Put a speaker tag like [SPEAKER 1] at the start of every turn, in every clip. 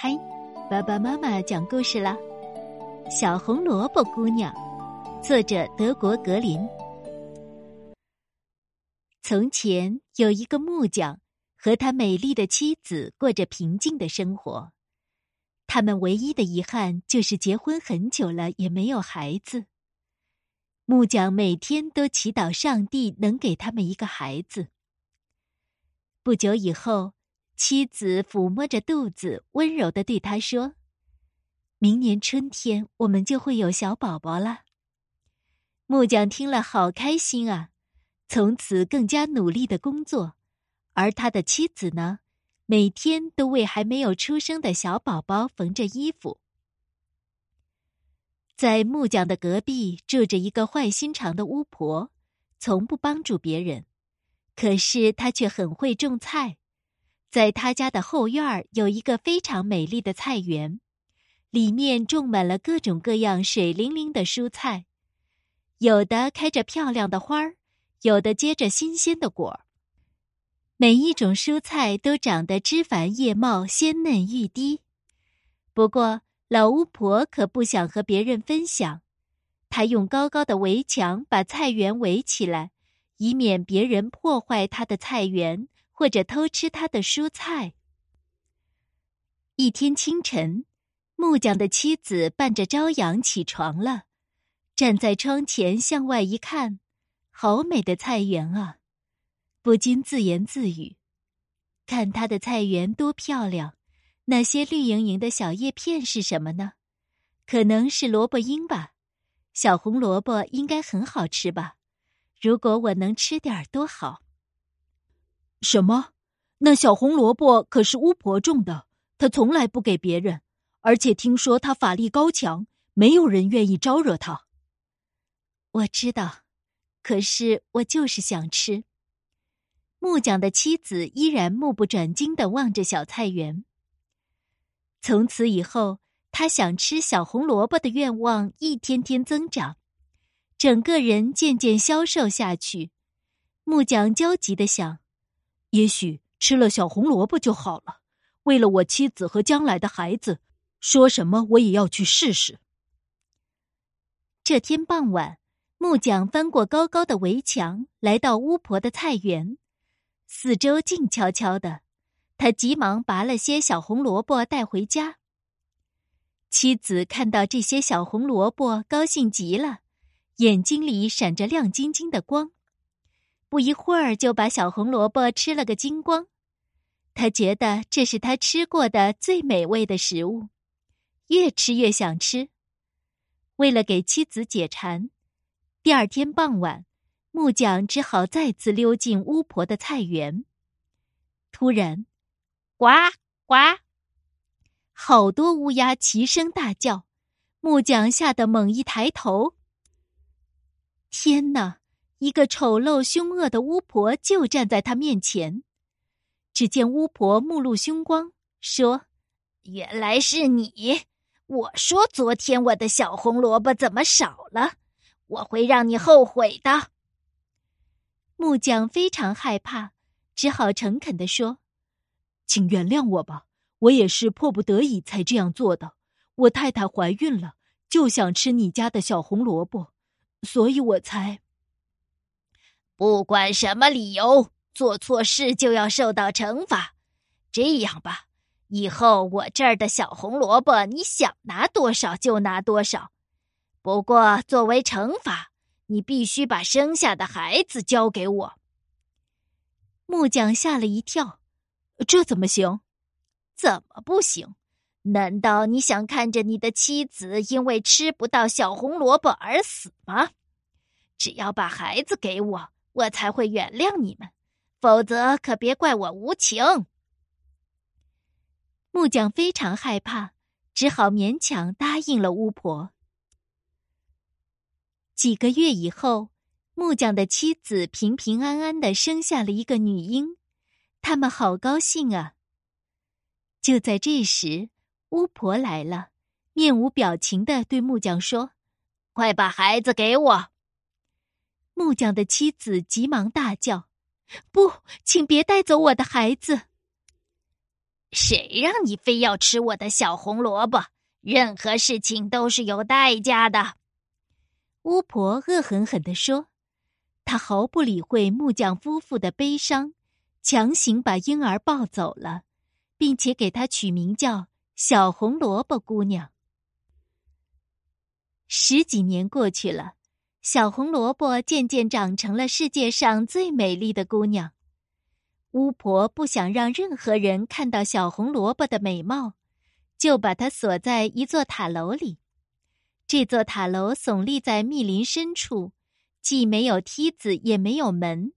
[SPEAKER 1] 嗨，爸爸妈妈讲故事啦，《小红萝卜姑娘》，作者德国格林。从前有一个木匠和他美丽的妻子过着平静的生活，他们唯一的遗憾就是结婚很久了也没有孩子。木匠每天都祈祷上帝能给他们一个孩子。不久以后。妻子抚摸着肚子，温柔的对他说：“明年春天我们就会有小宝宝了。”木匠听了好开心啊，从此更加努力的工作，而他的妻子呢，每天都为还没有出生的小宝宝缝着衣服。在木匠的隔壁住着一个坏心肠的巫婆，从不帮助别人，可是她却很会种菜。在他家的后院有一个非常美丽的菜园，里面种满了各种各样水灵灵的蔬菜，有的开着漂亮的花儿，有的结着新鲜的果儿。每一种蔬菜都长得枝繁叶茂、鲜嫩欲滴。不过，老巫婆可不想和别人分享，她用高高的围墙把菜园围起来，以免别人破坏她的菜园。或者偷吃他的蔬菜。一天清晨，木匠的妻子伴着朝阳起床了，站在窗前向外一看，好美的菜园啊！不禁自言自语：“看他的菜园多漂亮！那些绿莹莹的小叶片是什么呢？可能是萝卜缨吧。小红萝卜应该很好吃吧？如果我能吃点儿多好。”
[SPEAKER 2] 什么？那小红萝卜可是巫婆种的，她从来不给别人，而且听说她法力高强，没有人愿意招惹她。
[SPEAKER 1] 我知道，可是我就是想吃。木匠的妻子依然目不转睛的望着小菜园。从此以后，他想吃小红萝卜的愿望一天天增长，整个人渐渐消瘦下去。木匠焦急的想。
[SPEAKER 2] 也许吃了小红萝卜就好了。为了我妻子和将来的孩子，说什么我也要去试试。
[SPEAKER 1] 这天傍晚，木匠翻过高高的围墙，来到巫婆的菜园，四周静悄悄的。他急忙拔了些小红萝卜带回家。妻子看到这些小红萝卜，高兴极了，眼睛里闪着亮晶晶的光。不一会儿就把小红萝卜吃了个精光，他觉得这是他吃过的最美味的食物，越吃越想吃。为了给妻子解馋，第二天傍晚，木匠只好再次溜进巫婆的菜园。突然，呱呱，好多乌鸦齐声大叫，木匠吓得猛一抬头，天哪！一个丑陋凶恶的巫婆就站在他面前。只见巫婆目露凶光，说：“
[SPEAKER 3] 原来是你！我说昨天我的小红萝卜怎么少了？我会让你后悔的。”
[SPEAKER 1] 木匠非常害怕，只好诚恳地说：“
[SPEAKER 2] 请原谅我吧，我也是迫不得已才这样做的。我太太怀孕了，就想吃你家的小红萝卜，所以我才……”
[SPEAKER 3] 不管什么理由，做错事就要受到惩罚。这样吧，以后我这儿的小红萝卜，你想拿多少就拿多少。不过作为惩罚，你必须把生下的孩子交给我。
[SPEAKER 1] 木匠吓了一跳，
[SPEAKER 2] 这怎么行？
[SPEAKER 3] 怎么不行？难道你想看着你的妻子因为吃不到小红萝卜而死吗？只要把孩子给我。我才会原谅你们，否则可别怪我无情。
[SPEAKER 1] 木匠非常害怕，只好勉强答应了巫婆。几个月以后，木匠的妻子平平安安的生下了一个女婴，他们好高兴啊！就在这时，巫婆来了，面无表情的对木匠说：“
[SPEAKER 3] 快把孩子给我。”
[SPEAKER 1] 木匠的妻子急忙大叫：“不，请别带走我的孩子！”
[SPEAKER 3] 谁让你非要吃我的小红萝卜？任何事情都是有代价的。”
[SPEAKER 1] 巫婆恶狠狠地说。她毫不理会木匠夫妇的悲伤，强行把婴儿抱走了，并且给她取名叫小红萝卜姑娘。十几年过去了，小红萝卜渐渐长成了世界上最美丽的姑娘。巫婆不想让任何人看到小红萝卜的美貌，就把她锁在一座塔楼里。这座塔楼耸立在密林深处。既没有梯子，也没有门，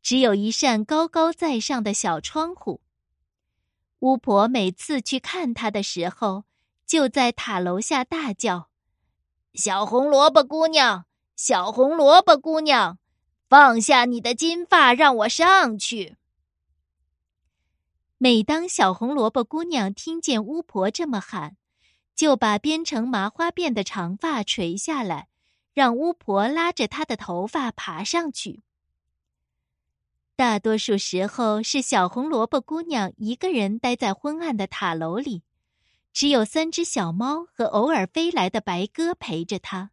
[SPEAKER 1] 只有一扇高高在上的小窗户。巫婆每次去看他的时候，就在塔楼下大叫：“
[SPEAKER 3] 小红萝卜姑娘，小红萝卜姑娘，放下你的金发，让我上去。”
[SPEAKER 1] 每当小红萝卜姑娘听见巫婆这么喊，就把编成麻花辫的长发垂下来。让巫婆拉着她的头发爬上去。大多数时候是小红萝卜姑娘一个人待在昏暗的塔楼里，只有三只小猫和偶尔飞来的白鸽陪着她。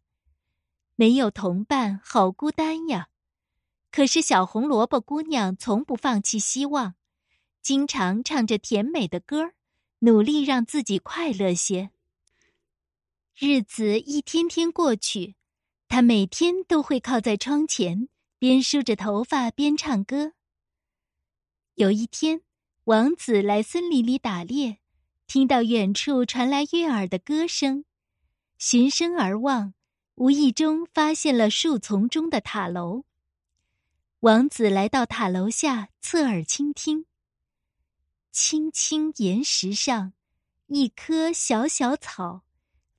[SPEAKER 1] 没有同伴，好孤单呀！可是小红萝卜姑娘从不放弃希望，经常唱着甜美的歌努力让自己快乐些。日子一天天过去。他每天都会靠在窗前，边梳着头发边唱歌。有一天，王子来森林里打猎，听到远处传来悦耳的歌声，循声而望，无意中发现了树丛中的塔楼。王子来到塔楼下，侧耳倾听。青青岩石上，一棵小小草，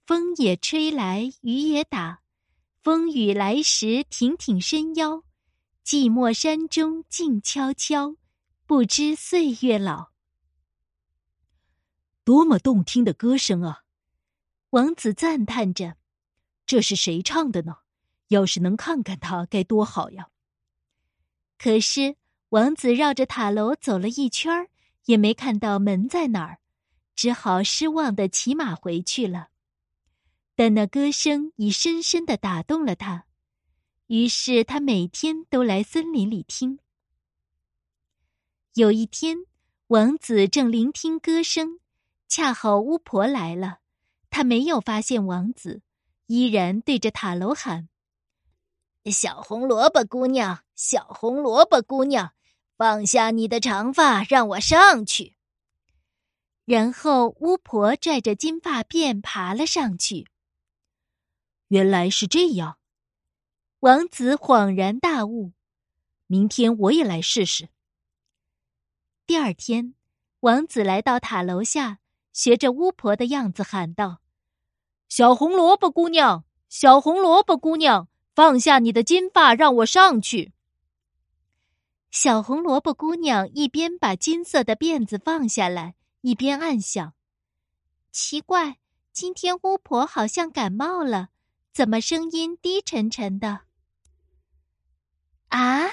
[SPEAKER 1] 风也吹来，雨也打。风雨来时，挺挺身腰；寂寞山中静悄悄，不知岁月老。
[SPEAKER 2] 多么动听的歌声啊！
[SPEAKER 1] 王子赞叹着：“
[SPEAKER 2] 这是谁唱的呢？要是能看看他，该多好呀！”
[SPEAKER 1] 可是王子绕着塔楼走了一圈也没看到门在哪儿，只好失望的骑马回去了。但那歌声已深深的打动了他，于是他每天都来森林里听。有一天，王子正聆听歌声，恰好巫婆来了，他没有发现王子，依然对着塔楼喊：“
[SPEAKER 3] 小红萝卜姑娘，小红萝卜姑娘，放下你的长发，让我上去。”
[SPEAKER 1] 然后巫婆拽着金发辫爬了上去。
[SPEAKER 2] 原来是这样，
[SPEAKER 1] 王子恍然大悟。
[SPEAKER 2] 明天我也来试试。
[SPEAKER 1] 第二天，王子来到塔楼下，学着巫婆的样子喊道：“
[SPEAKER 2] 小红萝卜姑娘，小红萝卜姑娘，放下你的金发，让我上去。”
[SPEAKER 1] 小红萝卜姑娘一边把金色的辫子放下来，一边暗想：“奇怪，今天巫婆好像感冒了。”怎么声音低沉沉的？啊，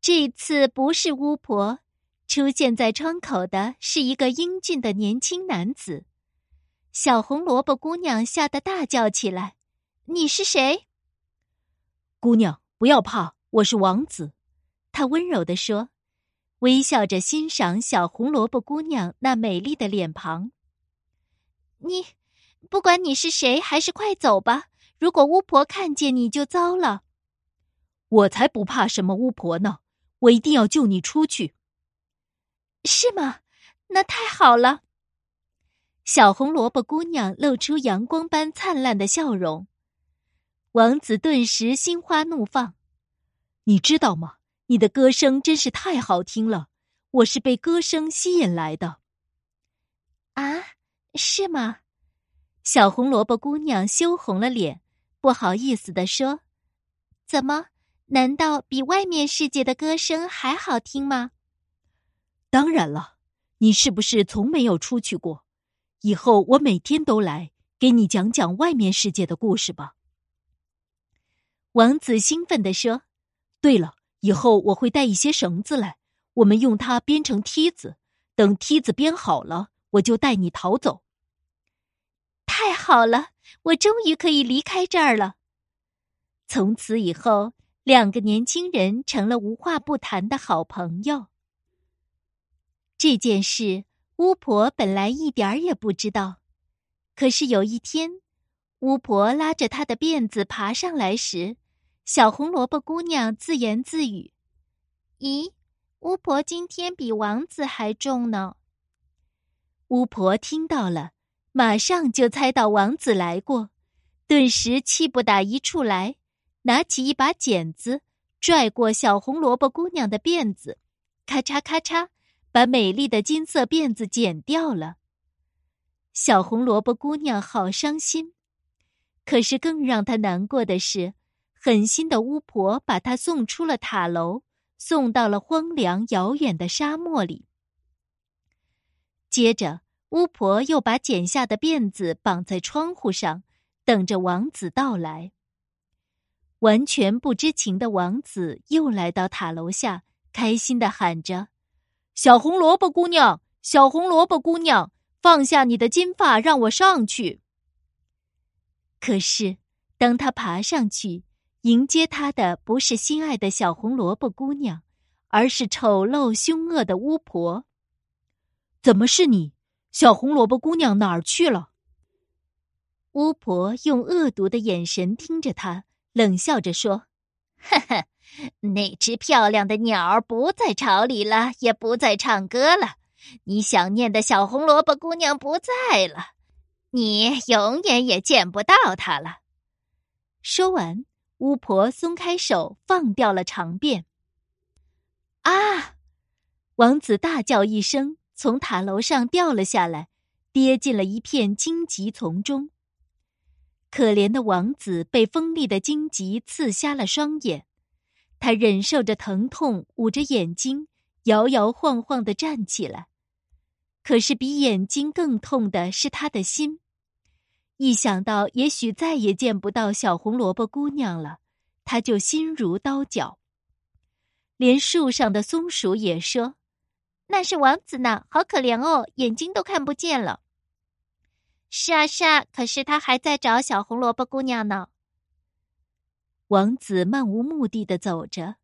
[SPEAKER 1] 这次不是巫婆，出现在窗口的是一个英俊的年轻男子。小红萝卜姑娘吓得大叫起来：“你是谁？”
[SPEAKER 2] 姑娘，不要怕，我是王子。
[SPEAKER 1] 他温柔地说，微笑着欣赏小红萝卜姑娘那美丽的脸庞。你，不管你是谁，还是快走吧。如果巫婆看见你就糟了。
[SPEAKER 2] 我才不怕什么巫婆呢！我一定要救你出去。
[SPEAKER 1] 是吗？那太好了。小红萝卜姑娘露出阳光般灿烂的笑容。王子顿时心花怒放。
[SPEAKER 2] 你知道吗？你的歌声真是太好听了。我是被歌声吸引来的。
[SPEAKER 1] 啊，是吗？小红萝卜姑娘羞红了脸。不好意思地说：“怎么？难道比外面世界的歌声还好听吗？”
[SPEAKER 2] 当然了，你是不是从没有出去过？以后我每天都来给你讲讲外面世界的故事吧。”
[SPEAKER 1] 王子兴奋地说：“
[SPEAKER 2] 对了，以后我会带一些绳子来，我们用它编成梯子，等梯子编好了，我就带你逃走。
[SPEAKER 1] 太好了，我终于可以离开这儿了。从此以后，两个年轻人成了无话不谈的好朋友。这件事，巫婆本来一点儿也不知道。可是有一天，巫婆拉着她的辫子爬上来时，小红萝卜姑娘自言自语：“咦，巫婆今天比王子还重呢。”巫婆听到了，马上就猜到王子来过，顿时气不打一处来，拿起一把剪子，拽过小红萝卜姑娘的辫子，咔嚓咔嚓，把美丽的金色辫子剪掉了。小红萝卜姑娘好伤心，可是更让她难过的是，狠心的巫婆把她送出了塔楼，送到了荒凉遥远的沙漠里。接着，巫婆又把剪下的辫子绑在窗户上，等着王子到来。完全不知情的王子又来到塔楼下，开心的喊着：“
[SPEAKER 2] 小红萝卜姑娘，小红萝卜姑娘！”放下你的金发，让我上去。
[SPEAKER 1] 可是，当他爬上去，迎接他的不是心爱的小红萝卜姑娘，而是丑陋凶恶的巫婆。
[SPEAKER 2] 怎么是你？小红萝卜姑娘哪儿去了？
[SPEAKER 1] 巫婆用恶毒的眼神盯着他，冷笑着说：“
[SPEAKER 3] 呵呵，那只漂亮的鸟不在巢里了，也不再唱歌了。”你想念的小红萝卜姑娘不在了，你永远也见不到她了。
[SPEAKER 1] 说完，巫婆松开手，放掉了长辫。啊！王子大叫一声，从塔楼上掉了下来，跌进了一片荆棘丛中。可怜的王子被锋利的荆棘刺瞎了双眼，他忍受着疼痛，捂着眼睛，摇摇晃晃的站起来。可是，比眼睛更痛的是他的心。一想到也许再也见不到小红萝卜姑娘了，他就心如刀绞。连树上的松鼠也说：“那是王子呢，好可怜哦，眼睛都看不见了。”是啊，是啊，可是他还在找小红萝卜姑娘呢。王子漫无目的的走着，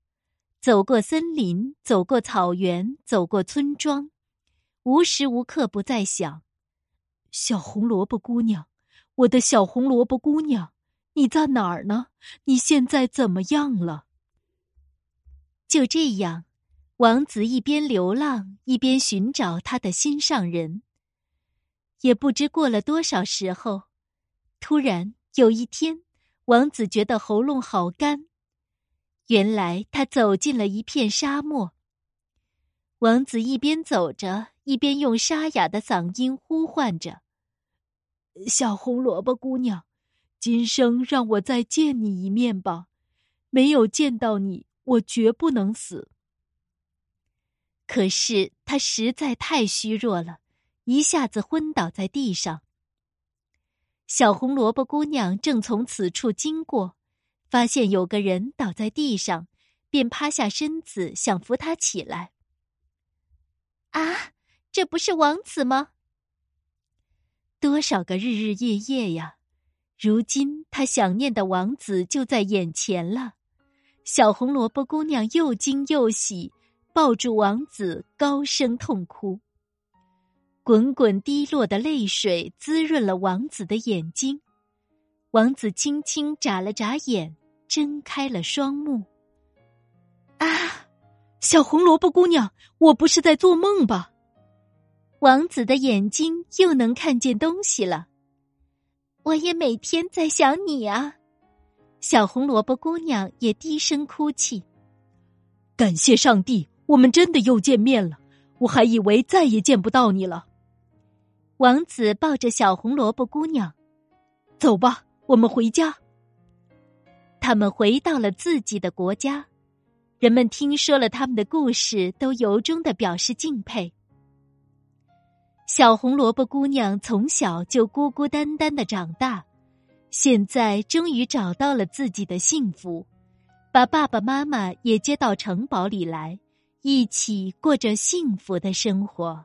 [SPEAKER 1] 走过森林，走过草原，走过村庄。无时无刻不在想，
[SPEAKER 2] 小红萝卜姑娘，我的小红萝卜姑娘，你在哪儿呢？你现在怎么样了？
[SPEAKER 1] 就这样，王子一边流浪，一边寻找他的心上人。也不知过了多少时候，突然有一天，王子觉得喉咙好干。原来他走进了一片沙漠。王子一边走着。一边用沙哑的嗓音呼唤着：“
[SPEAKER 2] 小红萝卜姑娘，今生让我再见你一面吧！没有见到你，我绝不能死。”
[SPEAKER 1] 可是他实在太虚弱了，一下子昏倒在地上。小红萝卜姑娘正从此处经过，发现有个人倒在地上，便趴下身子想扶他起来。啊！这不是王子吗？多少个日日夜夜呀！如今他想念的王子就在眼前了。小红萝卜姑娘又惊又喜，抱住王子，高声痛哭。滚滚滴落的泪水滋润了王子的眼睛。王子轻轻眨了眨眼，睁开了双目。
[SPEAKER 2] 啊，小红萝卜姑娘，我不是在做梦吧？
[SPEAKER 1] 王子的眼睛又能看见东西了，我也每天在想你啊，小红萝卜姑娘也低声哭泣。
[SPEAKER 2] 感谢上帝，我们真的又见面了，我还以为再也见不到你了。
[SPEAKER 1] 王子抱着小红萝卜姑娘，
[SPEAKER 2] 走吧，我们回家。
[SPEAKER 1] 他们回到了自己的国家，人们听说了他们的故事，都由衷的表示敬佩。小红萝卜姑娘从小就孤孤单单的长大，现在终于找到了自己的幸福，把爸爸妈妈也接到城堡里来，一起过着幸福的生活。